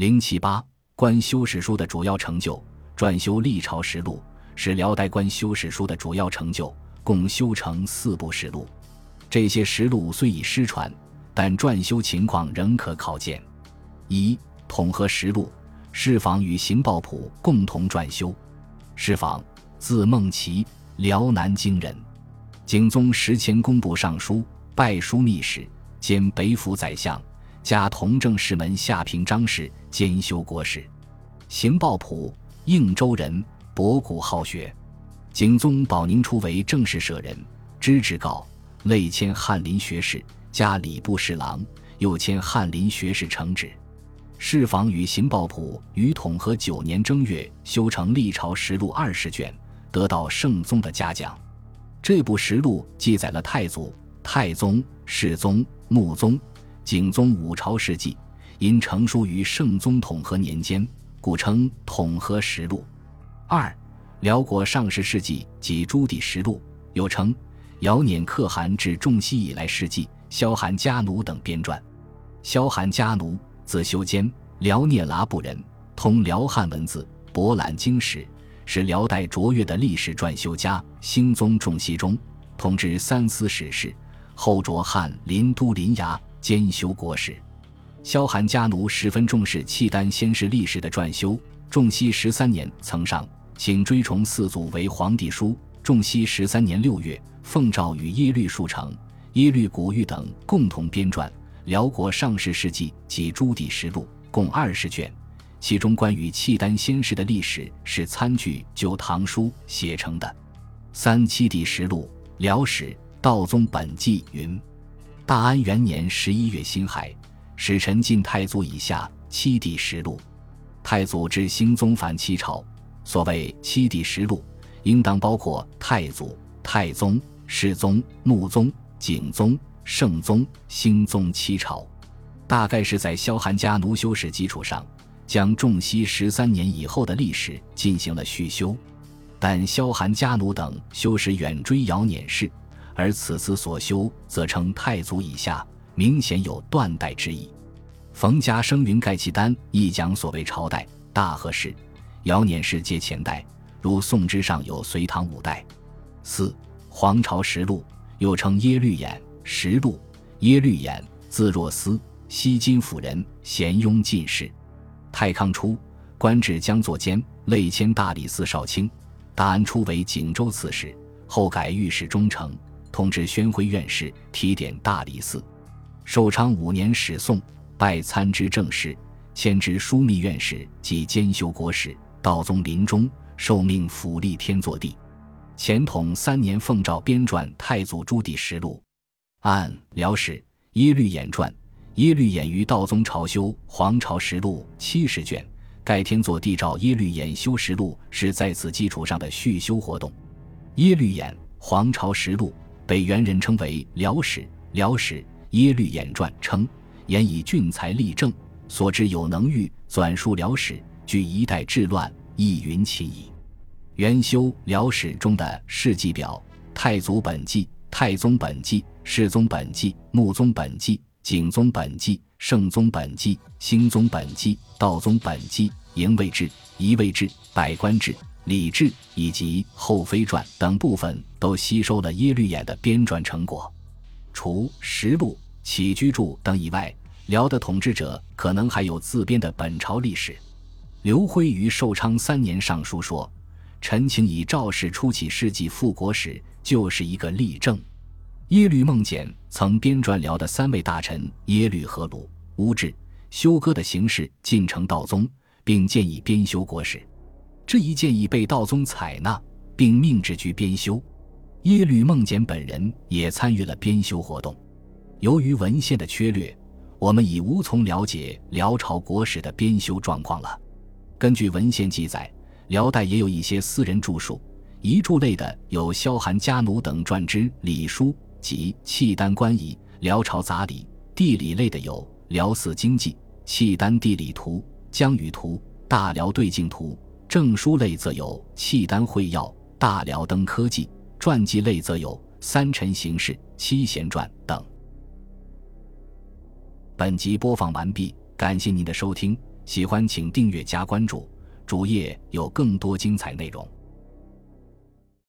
零七八官修史书的主要成就，撰修《历朝实录》是辽代官修史书的主要成就，共修成四部实录。这些实录虽已失传，但撰修情况仍可考见。一、统合实录，侍坊与刑报谱共同撰修。侍坊，字孟奇，辽南京人。景宗时迁工部尚书，拜枢密使，兼北府宰相。加同政事门下平章事，兼修国史。邢报朴，应州人，博古好学。景宗保宁初为正事舍人，知制告，累迁翰林学士，加礼部侍郎，又迁翰林学士承旨。侍房与邢报朴于统和九年正月修成《历朝实录》二十卷，得到圣宗的嘉奖。这部实录记载了太祖、太宗、世宗、穆宗。景宗五朝事迹，因成书于圣宗统和年间，故称《统和实录》。二、辽国上世事迹及朱棣实录，又称《尧辇可汗至仲熙以来事迹》、《萧韩家奴》等编撰。萧韩家奴，字修坚，辽聂拉部人，通辽汉文字，博览经史，是辽代卓越的历史撰修家。兴宗仲熙中，统治三司史事，后着翰林都临衙。兼修国史，萧韩家奴十分重视契丹先世历史的撰修。仲熙十三年曾上请追崇四祖为皇帝书。仲熙十三年六月，奉诏与耶律树成、耶律古玉等共同编撰《辽国上世事记》及朱棣实录，共二十卷。其中关于契丹先世的历史是参据《旧唐书》写成的。三七帝实录，辽史道宗本纪云。大安元年十一月辛亥，使臣进太祖以下七帝实录。太祖至兴宗反七朝，所谓七帝实录，应当包括太祖、太宗、世宗、穆宗、景宗、圣宗、兴宗七朝。大概是在萧韩家奴修史基础上，将重熙十三年以后的历史进行了续修。但萧韩家奴等修史远追尧辇氏。而此次所修，则称太祖以下，明显有断代之意。冯家生云盖契丹亦讲所谓朝代大和氏、尧辇氏皆前代，如宋之上有隋唐五代。四皇朝实录，又称耶律衍实录。耶律衍，字若思，西金府人，咸雍进士。太康初，官至江作监，累迁大理寺少卿。大安初为景州刺史，后改御史中丞。同治宣徽院士，提点大理寺。寿昌五年始宋，拜参知政事，迁知枢密院士及兼修国史。道宗临终，受命辅立天祚帝。乾统三年，奉诏编撰太祖朱棣实录。按辽史耶律演传，耶律演于道宗朝修皇朝实录七十卷，盖天祚帝诏耶律演修实录是在此基础上的续修活动。耶律演皇朝实录。被元人称为辽史，辽史耶律衍传称，言以俊才立政，所知有能欲纂述辽史，据一代治乱，亦云其矣。元修辽史中的事迹表，太祖本纪、太宗本纪、世宗本纪、穆宗本纪、景宗本纪、圣宗本纪、兴宗本纪、道宗本纪、营卫志、仪卫志、百官志。礼制以及后妃传等部分都吸收了耶律衍的编撰成果。除实录、起居注等以外，辽的统治者可能还有自编的本朝历史。刘辉于寿昌三年上书说：“臣请以赵氏初起事迹复国史，就是一个例证。”耶律孟简曾编撰辽的三位大臣耶律和鲁、乌质、休哥的形式进呈道宗，并建议编修国史。这一建议被道宗采纳，并命制局编修。耶律孟简本人也参与了编修活动。由于文献的缺略，我们已无从了解辽朝国史的编修状况了。根据文献记载，辽代也有一些私人著述，遗著类的有萧韩家奴等撰之礼书及契丹官仪、辽朝杂礼；地理类的有《辽寺经济》《契丹地理图》《疆域图》《大辽对境图》。证书类则有《契丹会要》《大辽登科技》，传记类则有《三臣行事》《七贤传》等。本集播放完毕，感谢您的收听，喜欢请订阅加关注，主页有更多精彩内容。